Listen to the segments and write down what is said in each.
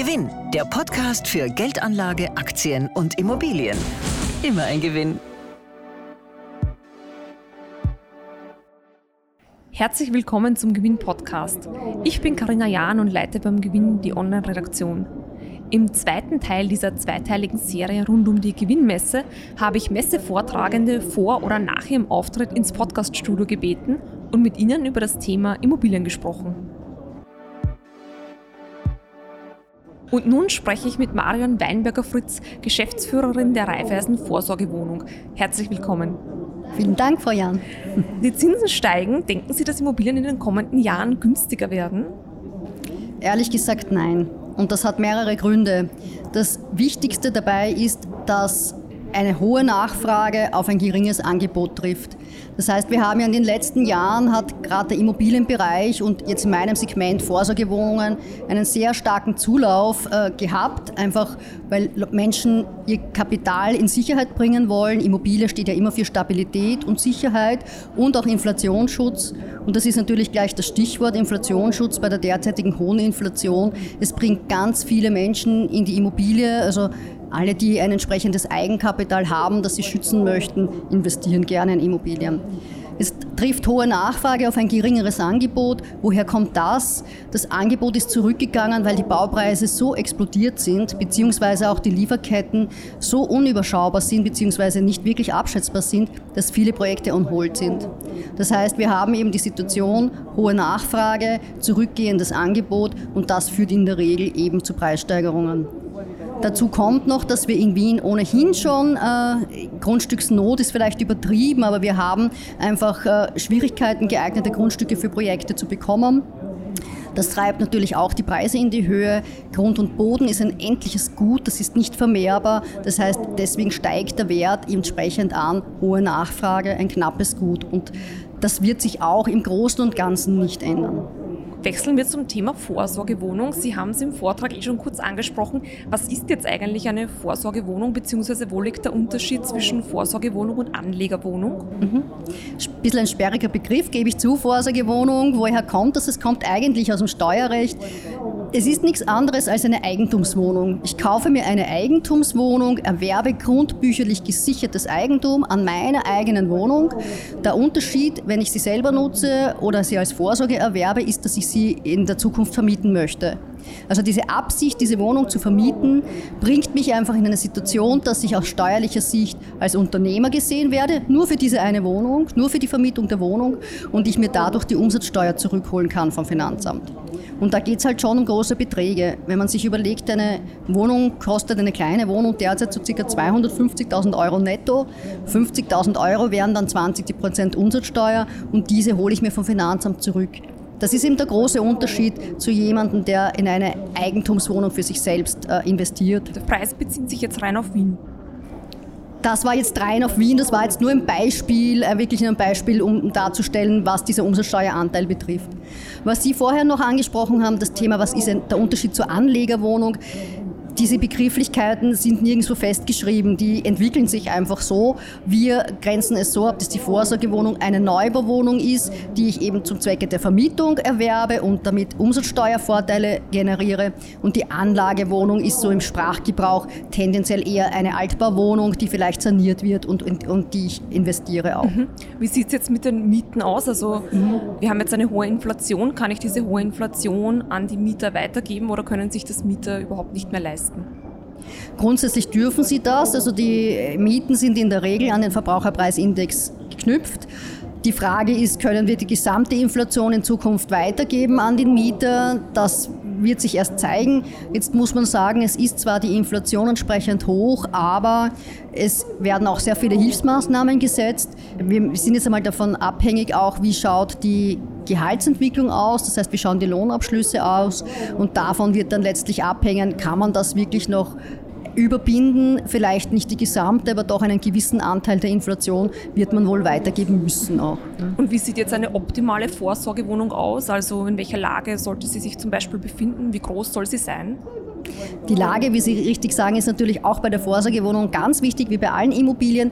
Gewinn, der Podcast für Geldanlage, Aktien und Immobilien. Immer ein Gewinn. Herzlich willkommen zum Gewinn-Podcast. Ich bin Karina Jahn und leite beim Gewinn die Online-Redaktion. Im zweiten Teil dieser zweiteiligen Serie rund um die Gewinnmesse habe ich Messevortragende vor oder nach ihrem Auftritt ins Podcaststudio gebeten und mit ihnen über das Thema Immobilien gesprochen. Und nun spreche ich mit Marion Weinberger-Fritz, Geschäftsführerin der Raiffeisen Vorsorgewohnung. Herzlich willkommen. Vielen Dank, Frau Jan. Die Zinsen steigen. Denken Sie, dass Immobilien in den kommenden Jahren günstiger werden? Ehrlich gesagt, nein. Und das hat mehrere Gründe. Das Wichtigste dabei ist, dass eine hohe Nachfrage auf ein geringes Angebot trifft. Das heißt, wir haben ja in den letzten Jahren, hat gerade der Immobilienbereich und jetzt in meinem Segment Vorsorgewohnungen einen sehr starken Zulauf äh, gehabt, einfach weil Menschen ihr Kapital in Sicherheit bringen wollen. Immobilie steht ja immer für Stabilität und Sicherheit und auch Inflationsschutz. Und das ist natürlich gleich das Stichwort Inflationsschutz bei der derzeitigen hohen Inflation. Es bringt ganz viele Menschen in die Immobilie, also alle, die ein entsprechendes Eigenkapital haben, das sie schützen möchten, investieren gerne in Immobilien. Es trifft hohe Nachfrage auf ein geringeres Angebot. Woher kommt das? Das Angebot ist zurückgegangen, weil die Baupreise so explodiert sind, beziehungsweise auch die Lieferketten so unüberschaubar sind, beziehungsweise nicht wirklich abschätzbar sind, dass viele Projekte on hold sind. Das heißt, wir haben eben die Situation, hohe Nachfrage, zurückgehendes Angebot und das führt in der Regel eben zu Preissteigerungen. Dazu kommt noch, dass wir in Wien ohnehin schon, äh, Grundstücksnot ist vielleicht übertrieben, aber wir haben einfach äh, Schwierigkeiten, geeignete Grundstücke für Projekte zu bekommen. Das treibt natürlich auch die Preise in die Höhe. Grund und Boden ist ein endliches Gut, das ist nicht vermehrbar. Das heißt, deswegen steigt der Wert entsprechend an. Hohe Nachfrage, ein knappes Gut. Und das wird sich auch im Großen und Ganzen nicht ändern. Wechseln wir zum Thema Vorsorgewohnung. Sie haben es im Vortrag eh schon kurz angesprochen. Was ist jetzt eigentlich eine Vorsorgewohnung, beziehungsweise wo liegt der Unterschied zwischen Vorsorgewohnung und Anlegerwohnung? Mhm. Ein bisschen ein sperriger Begriff, gebe ich zu, Vorsorgewohnung. Woher kommt das? Es kommt eigentlich aus dem Steuerrecht. Es ist nichts anderes als eine Eigentumswohnung. Ich kaufe mir eine Eigentumswohnung, erwerbe grundbücherlich gesichertes Eigentum an meiner eigenen Wohnung. Der Unterschied, wenn ich sie selber nutze oder sie als Vorsorge erwerbe, ist, dass ich sie in der Zukunft vermieten möchte. Also diese Absicht, diese Wohnung zu vermieten, bringt mich einfach in eine Situation, dass ich aus steuerlicher Sicht als Unternehmer gesehen werde, nur für diese eine Wohnung, nur für die Vermietung der Wohnung und ich mir dadurch die Umsatzsteuer zurückholen kann vom Finanzamt. Und da geht es halt schon um große Beträge. Wenn man sich überlegt, eine Wohnung kostet eine kleine Wohnung derzeit so ca. 250.000 Euro netto. 50.000 Euro wären dann 20 Prozent Umsatzsteuer und diese hole ich mir vom Finanzamt zurück. Das ist eben der große Unterschied zu jemandem, der in eine Eigentumswohnung für sich selbst äh, investiert. Der Preis bezieht sich jetzt rein auf Wien. Das war jetzt rein auf Wien, das war jetzt nur ein Beispiel, äh, wirklich ein Beispiel, um darzustellen, was dieser Umsatzsteueranteil betrifft. Was Sie vorher noch angesprochen haben, das Thema, was ist der Unterschied zur Anlegerwohnung? Diese Begrifflichkeiten sind nirgendwo festgeschrieben, die entwickeln sich einfach so. Wir grenzen es so ab, dass die Vorsorgewohnung eine Neubauwohnung ist, die ich eben zum Zwecke der Vermietung erwerbe und damit Umsatzsteuervorteile generiere. Und die Anlagewohnung ist so im Sprachgebrauch tendenziell eher eine Altbauwohnung, die vielleicht saniert wird und, und, und die ich investiere auch. Mhm. Wie sieht es jetzt mit den Mieten aus? Also mhm. wir haben jetzt eine hohe Inflation. Kann ich diese hohe Inflation an die Mieter weitergeben oder können sich das Mieter überhaupt nicht mehr leisten? Leisten? Grundsätzlich dürfen sie das. Also die Mieten sind in der Regel an den Verbraucherpreisindex geknüpft. Die Frage ist, können wir die gesamte Inflation in Zukunft weitergeben an den Mieter? Das wird sich erst zeigen. Jetzt muss man sagen, es ist zwar die Inflation entsprechend hoch, aber es werden auch sehr viele Hilfsmaßnahmen gesetzt. Wir sind jetzt einmal davon abhängig, auch wie schaut die Gehaltsentwicklung aus, das heißt, wie schauen die Lohnabschlüsse aus und davon wird dann letztlich abhängen, kann man das wirklich noch überbinden, vielleicht nicht die gesamte, aber doch einen gewissen Anteil der Inflation wird man wohl weitergeben müssen auch. Und wie sieht jetzt eine optimale Vorsorgewohnung aus? Also in welcher Lage sollte sie sich zum Beispiel befinden? Wie groß soll sie sein? Die Lage, wie Sie richtig sagen, ist natürlich auch bei der Vorsorgewohnung ganz wichtig, wie bei allen Immobilien,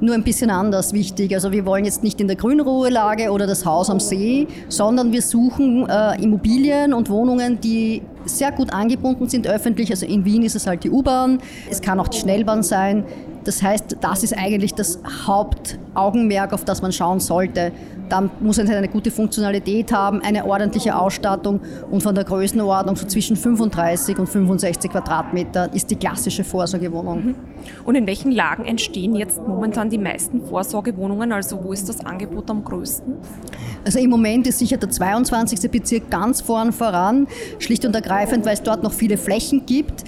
nur ein bisschen anders wichtig. Also wir wollen jetzt nicht in der Grünruhelage oder das Haus am See, sondern wir suchen äh, Immobilien und Wohnungen, die sehr gut angebunden sind öffentlich. Also in Wien ist es halt die U-Bahn, es kann auch die Schnellbahn sein. Das heißt, das ist eigentlich das Hauptaugenmerk, auf das man schauen sollte. Dann muss es eine gute Funktionalität haben, eine ordentliche Ausstattung und von der Größenordnung so zwischen 35 und 65 Quadratmeter ist die klassische Vorsorgewohnung. Mhm. Und in welchen Lagen entstehen jetzt momentan die meisten Vorsorgewohnungen? Also wo ist das Angebot am größten? Also im Moment ist sicher der 22. Bezirk ganz vorn voran, schlicht und ergreifend, weil es dort noch viele Flächen gibt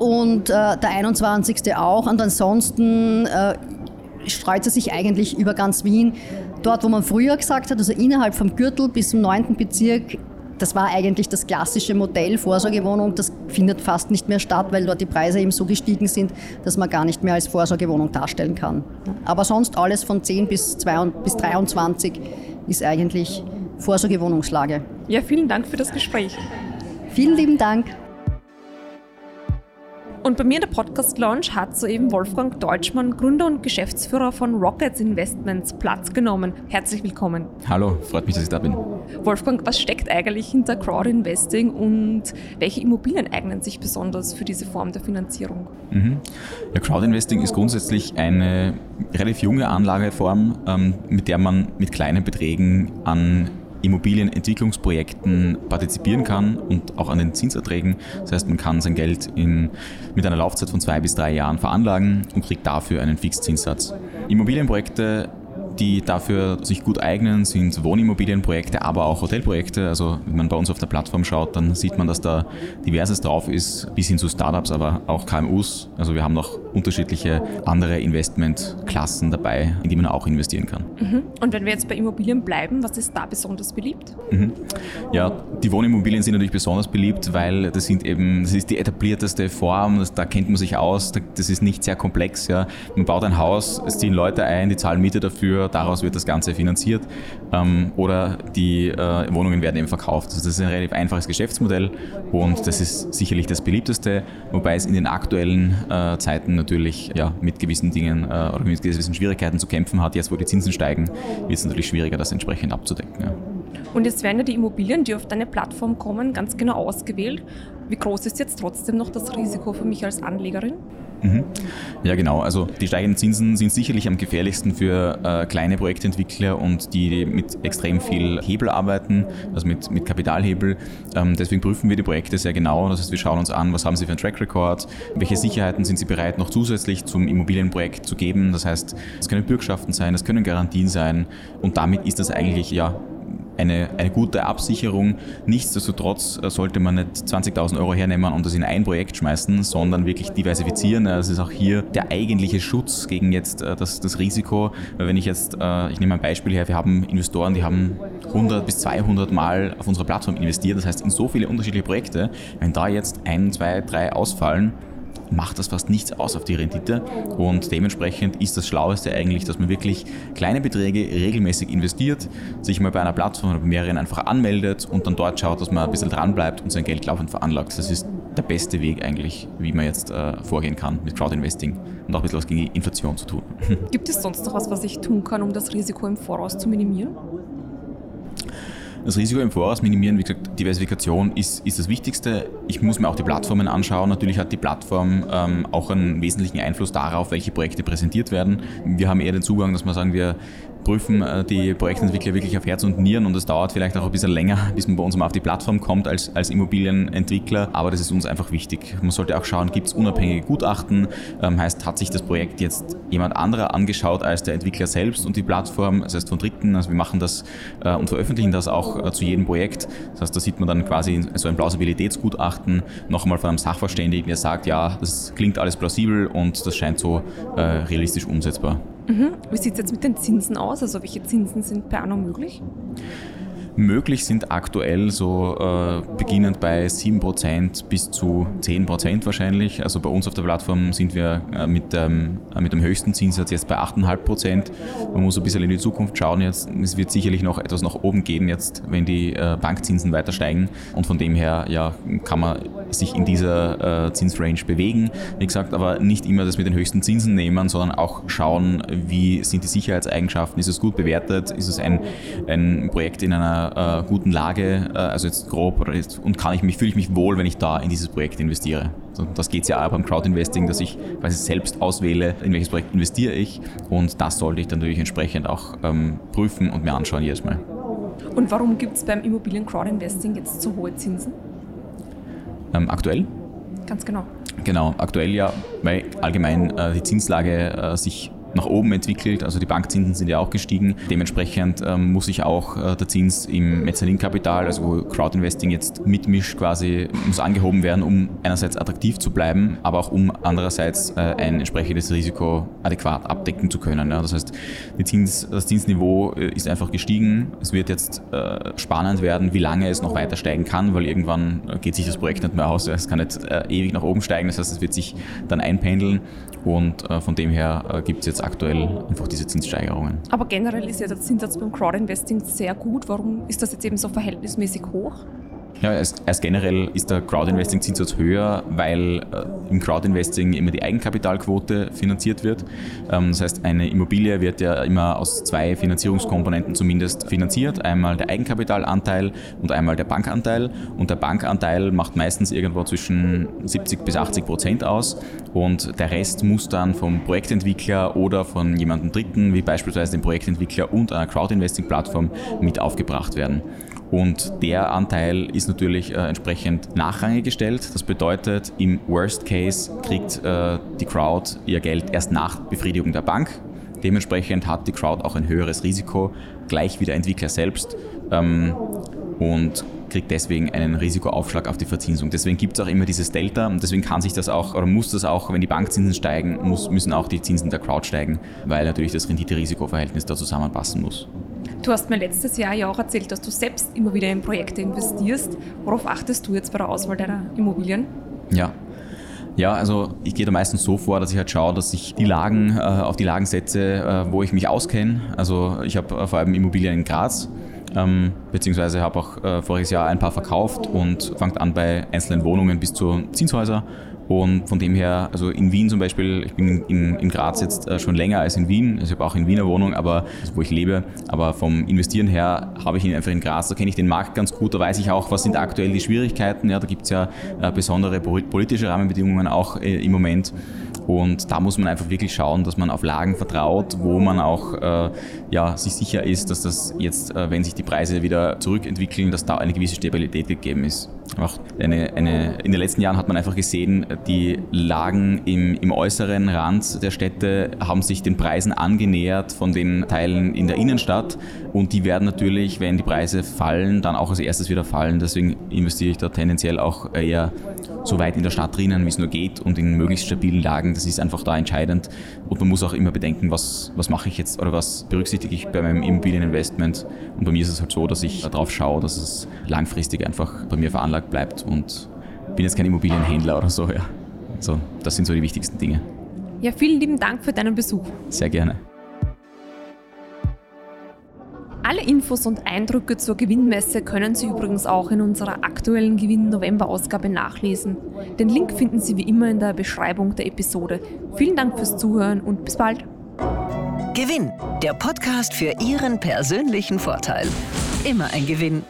und äh, der 21. auch. Und ansonsten äh, streut es sich eigentlich über ganz Wien. Dort, wo man früher gesagt hat, also innerhalb vom Gürtel bis zum 9. Bezirk, das war eigentlich das klassische Modell Vorsorgewohnung. Das findet fast nicht mehr statt, weil dort die Preise eben so gestiegen sind, dass man gar nicht mehr als Vorsorgewohnung darstellen kann. Aber sonst alles von 10 bis, 22, bis 23 ist eigentlich Vorsorgewohnungslage. Ja, vielen Dank für das Gespräch. Vielen lieben Dank. Und bei mir in der Podcast Lounge hat soeben Wolfgang Deutschmann, Gründer und Geschäftsführer von Rockets Investments, Platz genommen. Herzlich willkommen. Hallo, freut mich, dass ich da bin. Wolfgang, was steckt eigentlich hinter Crowdinvesting und welche Immobilien eignen sich besonders für diese Form der Finanzierung? Mhm. Ja, Crowdinvesting ist grundsätzlich eine relativ junge Anlageform, ähm, mit der man mit kleinen Beträgen an Immobilienentwicklungsprojekten partizipieren kann und auch an den Zinserträgen. Das heißt, man kann sein Geld in, mit einer Laufzeit von zwei bis drei Jahren veranlagen und kriegt dafür einen Fixzinssatz. Immobilienprojekte die dafür sich gut eignen, sind Wohnimmobilienprojekte, aber auch Hotelprojekte. Also wenn man bei uns auf der Plattform schaut, dann sieht man, dass da diverses drauf ist, bis hin zu Startups, aber auch KMUs. Also wir haben noch unterschiedliche andere Investmentklassen dabei, in die man auch investieren kann. Mhm. Und wenn wir jetzt bei Immobilien bleiben, was ist da besonders beliebt? Mhm. Ja, die Wohnimmobilien sind natürlich besonders beliebt, weil das sind eben, das ist die etablierteste Form, das, da kennt man sich aus, das ist nicht sehr komplex. Ja. Man baut ein Haus, es ziehen Leute ein, die zahlen Miete dafür, daraus wird das Ganze finanziert ähm, oder die äh, Wohnungen werden eben verkauft. Also das ist ein relativ einfaches Geschäftsmodell und das ist sicherlich das beliebteste, wobei es in den aktuellen äh, Zeiten natürlich ja, mit gewissen Dingen äh, oder mit gewissen Schwierigkeiten zu kämpfen hat. Jetzt, wo die Zinsen steigen, wird es natürlich schwieriger, das entsprechend abzudecken. Ja. Und jetzt werden ja die Immobilien, die auf deine Plattform kommen, ganz genau ausgewählt. Wie groß ist jetzt trotzdem noch das Risiko für mich als Anlegerin? Mhm. Ja, genau. Also die steigenden Zinsen sind sicherlich am gefährlichsten für äh, kleine Projektentwickler und die mit extrem viel Hebel arbeiten, also mit, mit Kapitalhebel. Ähm, deswegen prüfen wir die Projekte sehr genau. Das heißt, wir schauen uns an, was haben sie für einen Track Record, welche Sicherheiten sind sie bereit, noch zusätzlich zum Immobilienprojekt zu geben. Das heißt, es können Bürgschaften sein, es können Garantien sein und damit ist das eigentlich ja eine, eine gute Absicherung. Nichtsdestotrotz äh, sollte man nicht 20.000 Euro hernehmen und das in ein Projekt schmeißen, sondern wirklich diversifizieren. Das ist auch hier der eigentliche Schutz gegen jetzt äh, das, das Risiko. Wenn ich jetzt, äh, ich nehme ein Beispiel her, wir haben Investoren, die haben 100 bis 200 Mal auf unserer Plattform investiert, das heißt in so viele unterschiedliche Projekte. Wenn da jetzt ein, zwei, drei ausfallen, macht das fast nichts aus auf die Rendite. Und dementsprechend ist das Schlaueste eigentlich, dass man wirklich kleine Beträge regelmäßig investiert, sich mal bei einer Plattform oder bei mehreren einfach anmeldet und dann dort schaut, dass man ein bisschen dran bleibt und sein Geld laufend veranlagt. Das ist der beste Weg eigentlich, wie man jetzt äh, vorgehen kann mit Crowdinvesting und auch ein bisschen was gegen die Inflation zu tun. Gibt es sonst noch was, was ich tun kann, um das Risiko im Voraus zu minimieren? Das Risiko im Voraus minimieren, wie gesagt, Diversifikation ist, ist das Wichtigste. Ich muss mir auch die Plattformen anschauen. Natürlich hat die Plattform ähm, auch einen wesentlichen Einfluss darauf, welche Projekte präsentiert werden. Wir haben eher den Zugang, dass wir sagen, wir prüfen äh, die Projektentwickler wirklich auf Herz und Nieren und es dauert vielleicht auch ein bisschen länger, bis man bei uns mal auf die Plattform kommt als, als Immobilienentwickler, aber das ist uns einfach wichtig. Man sollte auch schauen, gibt es unabhängige Gutachten, ähm, heißt, hat sich das Projekt jetzt jemand anderer angeschaut als der Entwickler selbst und die Plattform, das heißt von Dritten, also wir machen das äh, und veröffentlichen das auch äh, zu jedem Projekt, das heißt, da sieht man dann quasi so ein Plausibilitätsgutachten nochmal von einem Sachverständigen, der sagt, ja, das klingt alles plausibel und das scheint so äh, realistisch umsetzbar. Mhm. Wie sieht es jetzt mit den Zinsen aus? Also welche Zinsen sind per anno möglich? Möglich sind aktuell so äh, beginnend bei 7% bis zu 10% wahrscheinlich. Also bei uns auf der Plattform sind wir äh, mit, ähm, mit dem höchsten Zinssatz jetzt bei 8,5%. Man muss ein bisschen in die Zukunft schauen jetzt. Es wird sicherlich noch etwas nach oben gehen jetzt, wenn die äh, Bankzinsen weiter steigen. Und von dem her ja, kann man sich in dieser äh, Zinsrange bewegen. Wie gesagt, aber nicht immer das mit den höchsten Zinsen nehmen, sondern auch schauen, wie sind die Sicherheitseigenschaften, ist es gut bewertet, ist es ein, ein Projekt in einer einer äh, guten Lage, äh, also jetzt grob, oder jetzt, und kann ich mich, fühle ich mich wohl, wenn ich da in dieses Projekt investiere. So, das geht ja auch beim Crowdinvesting, dass ich quasi selbst auswähle, in welches Projekt investiere ich und das sollte ich dann natürlich entsprechend auch ähm, prüfen und mir anschauen jedes Mal. Und warum gibt es beim Immobilien-Crowdinvesting jetzt so hohe Zinsen? Ähm, aktuell? Ganz genau. Genau, aktuell ja, weil allgemein äh, die Zinslage äh, sich nach oben entwickelt. Also die Bankzinsen sind ja auch gestiegen. Dementsprechend ähm, muss sich auch äh, der Zins im Mezzaninkapital, also wo Crowdinvesting jetzt mitmischt, quasi muss angehoben werden, um einerseits attraktiv zu bleiben, aber auch um andererseits äh, ein entsprechendes Risiko adäquat abdecken zu können. Ja. Das heißt, Zins, das Zinsniveau äh, ist einfach gestiegen. Es wird jetzt äh, spannend werden, wie lange es noch weiter steigen kann, weil irgendwann äh, geht sich das Projekt nicht mehr aus. Es kann nicht äh, ewig nach oben steigen. Das heißt, es wird sich dann einpendeln und von dem her gibt es jetzt aktuell einfach diese Zinssteigerungen. Aber generell ist ja der Zinssatz beim Crowdinvesting sehr gut. Warum ist das jetzt eben so verhältnismäßig hoch? Ja, erst, generell ist der Crowdinvesting-Zinssatz höher, weil äh, im Crowdinvesting immer die Eigenkapitalquote finanziert wird. Ähm, das heißt, eine Immobilie wird ja immer aus zwei Finanzierungskomponenten zumindest finanziert. Einmal der Eigenkapitalanteil und einmal der Bankanteil. Und der Bankanteil macht meistens irgendwo zwischen 70 bis 80 Prozent aus. Und der Rest muss dann vom Projektentwickler oder von jemandem Dritten, wie beispielsweise dem Projektentwickler und einer Crowdinvesting-Plattform, mit aufgebracht werden. Und der Anteil ist natürlich äh, entsprechend nachrangig gestellt. Das bedeutet, im Worst Case kriegt äh, die Crowd ihr Geld erst nach Befriedigung der Bank. Dementsprechend hat die Crowd auch ein höheres Risiko, gleich wie der Entwickler selbst. Ähm, und kriegt deswegen einen Risikoaufschlag auf die Verzinsung. Deswegen gibt es auch immer dieses Delta und deswegen kann sich das auch oder muss das auch, wenn die Bankzinsen steigen, muss, müssen auch die Zinsen der Crowd steigen, weil natürlich das Rendite-Risiko-Verhältnis da zusammenpassen muss. Du hast mir letztes Jahr ja auch erzählt, dass du selbst immer wieder in Projekte investierst. Worauf achtest du jetzt bei der Auswahl deiner Immobilien? Ja, ja, also ich gehe da meistens so vor, dass ich halt schaue, dass ich die Lagen äh, auf die Lagen setze, äh, wo ich mich auskenne. Also ich habe äh, vor allem Immobilien in Graz, ähm, beziehungsweise habe auch äh, voriges Jahr ein paar verkauft und fangt an bei einzelnen Wohnungen bis zu Zinshäuser und von dem her, also in Wien zum Beispiel, ich bin in, in Graz jetzt äh, schon länger als in Wien. Also ich habe auch in Wiener Wohnung, aber also wo ich lebe. Aber vom Investieren her habe ich ihn einfach in Graz. Da kenne ich den Markt ganz gut. Da weiß ich auch, was sind aktuell die Schwierigkeiten. Ja, da gibt es ja äh, besondere politische Rahmenbedingungen auch äh, im Moment. Und da muss man einfach wirklich schauen, dass man auf Lagen vertraut, wo man auch äh, ja, sich sicher ist, dass das jetzt, äh, wenn sich die Preise wieder zurückentwickeln, dass da eine gewisse Stabilität gegeben ist. Auch eine, eine, in den letzten Jahren hat man einfach gesehen, die Lagen im, im äußeren Rand der Städte haben sich den Preisen angenähert von den Teilen in der Innenstadt und die werden natürlich, wenn die Preise fallen, dann auch als erstes wieder fallen. Deswegen investiere ich da tendenziell auch eher so weit in der Stadt drinnen, wie es nur geht und in möglichst stabilen Lagen. Das ist einfach da entscheidend. Und man muss auch immer bedenken, was, was mache ich jetzt oder was berücksichtige ich bei meinem Immobilieninvestment. Und bei mir ist es halt so, dass ich darauf schaue, dass es langfristig einfach bei mir veranlagt bleibt und bin jetzt kein Immobilienhändler oder so. Ja. So, das sind so die wichtigsten Dinge. Ja, vielen lieben Dank für deinen Besuch. Sehr gerne. Alle Infos und Eindrücke zur Gewinnmesse können Sie übrigens auch in unserer aktuellen Gewinn-November-Ausgabe nachlesen. Den Link finden Sie wie immer in der Beschreibung der Episode. Vielen Dank fürs Zuhören und bis bald. Gewinn, der Podcast für Ihren persönlichen Vorteil. Immer ein Gewinn.